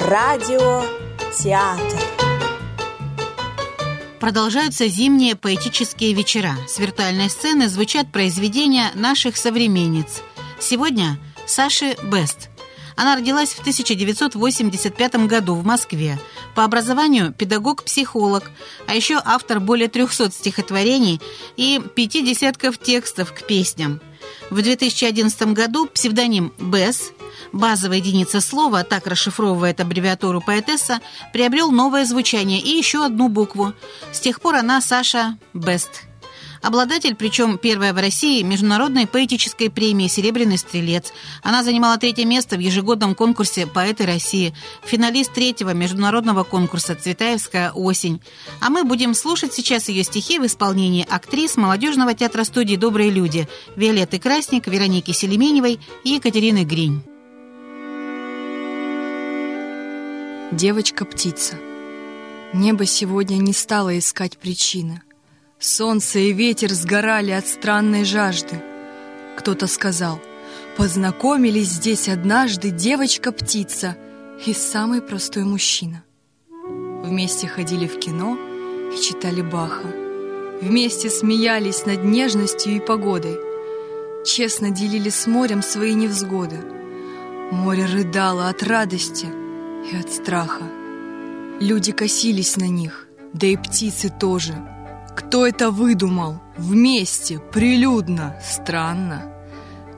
Радио театр. Продолжаются зимние поэтические вечера. С виртуальной сцены звучат произведения наших современниц. Сегодня Саши Бест. Она родилась в 1985 году в Москве. По образованию педагог-психолог, а еще автор более 300 стихотворений и пяти десятков текстов к песням. В 2011 году псевдоним Бес, базовая единица слова, так расшифровывает аббревиатуру поэтесса, приобрел новое звучание и еще одну букву. С тех пор она Саша Бест. Обладатель, причем первая в России, международной поэтической премии «Серебряный стрелец». Она занимала третье место в ежегодном конкурсе «Поэты России», финалист третьего международного конкурса «Цветаевская осень». А мы будем слушать сейчас ее стихи в исполнении актрис молодежного театра студии «Добрые люди» Виолетты Красник, Вероники Селеменевой и Екатерины Гринь. Девочка-птица. Небо сегодня не стало искать причины. Солнце и ветер сгорали от странной жажды. Кто-то сказал, познакомились здесь однажды девочка-птица и самый простой мужчина. Вместе ходили в кино и читали Баха. Вместе смеялись над нежностью и погодой. Честно делили с морем свои невзгоды. Море рыдало от радости и от страха. Люди косились на них, да и птицы тоже — кто это выдумал? Вместе, прилюдно, странно.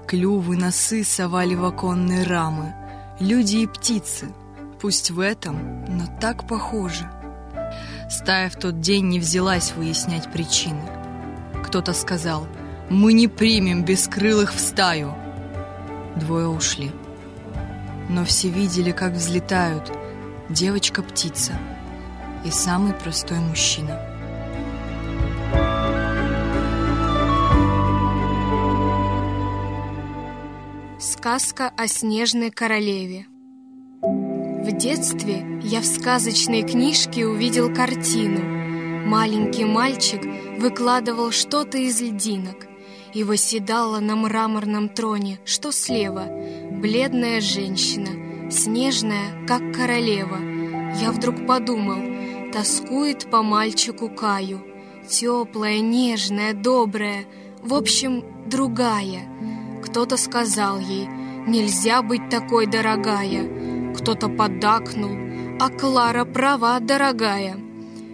Клювы, носы совали в оконные рамы. Люди и птицы, пусть в этом, но так похожи. Стая в тот день не взялась выяснять причины. Кто-то сказал, мы не примем бескрылых в стаю. Двое ушли. Но все видели, как взлетают девочка-птица и самый простой мужчина. Сказка о снежной королеве. В детстве я в сказочной книжке увидел картину. Маленький мальчик выкладывал что-то из льдинок и восседала на мраморном троне, что слева, бледная женщина, снежная, как королева. Я вдруг подумал, тоскует по мальчику Каю, теплая, нежная, добрая, в общем, другая — кто-то сказал ей, нельзя быть такой, дорогая. Кто-то поддакнул, а Клара права, дорогая.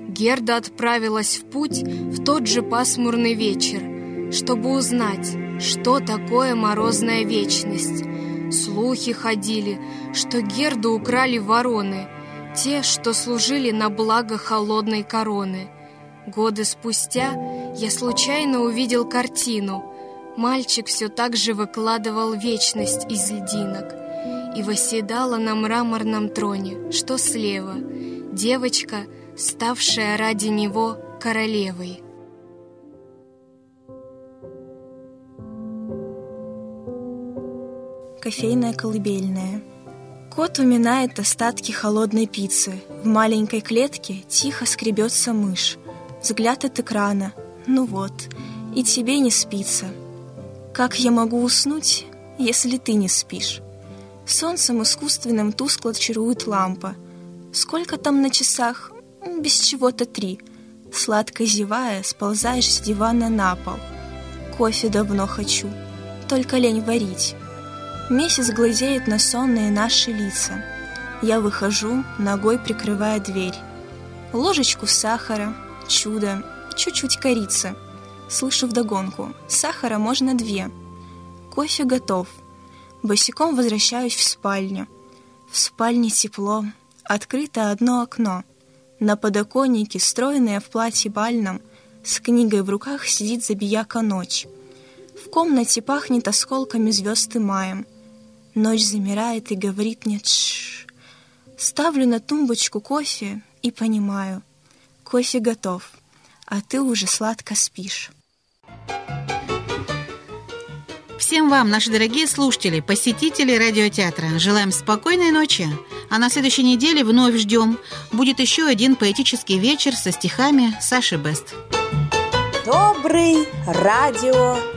Герда отправилась в путь в тот же пасмурный вечер, чтобы узнать, что такое морозная вечность. Слухи ходили, что Герду украли вороны, те, что служили на благо холодной короны. Годы спустя я случайно увидел картину — Мальчик все так же выкладывал вечность из льдинок и восседала на мраморном троне, что слева, девочка, ставшая ради него королевой. Кофейная колыбельная. Кот уминает остатки холодной пиццы. В маленькой клетке тихо скребется мышь. Взгляд от экрана. Ну вот, и тебе не спится. Как я могу уснуть, если ты не спишь? Солнцем искусственным тускло чарует лампа. Сколько там на часах? Без чего-то три. Сладко зевая, сползаешь с дивана на пол. Кофе давно хочу, только лень варить. Месяц глазеет на сонные наши лица. Я выхожу, ногой прикрывая дверь. Ложечку сахара, чудо, чуть-чуть корицы — Слышу вдогонку. Сахара можно две. Кофе готов. Босиком возвращаюсь в спальню. В спальне тепло. Открыто одно окно. На подоконнике, стройная в платье бальном, с книгой в руках сидит забияка ночь. В комнате пахнет осколками звезд и маем. Ночь замирает и говорит мне «Тш». Ставлю на тумбочку кофе и понимаю. Кофе готов, а ты уже сладко спишь. Всем вам, наши дорогие слушатели, посетители радиотеатра, желаем спокойной ночи. А на следующей неделе вновь ждем. Будет еще один поэтический вечер со стихами Саши Бест. Добрый радиотеатр.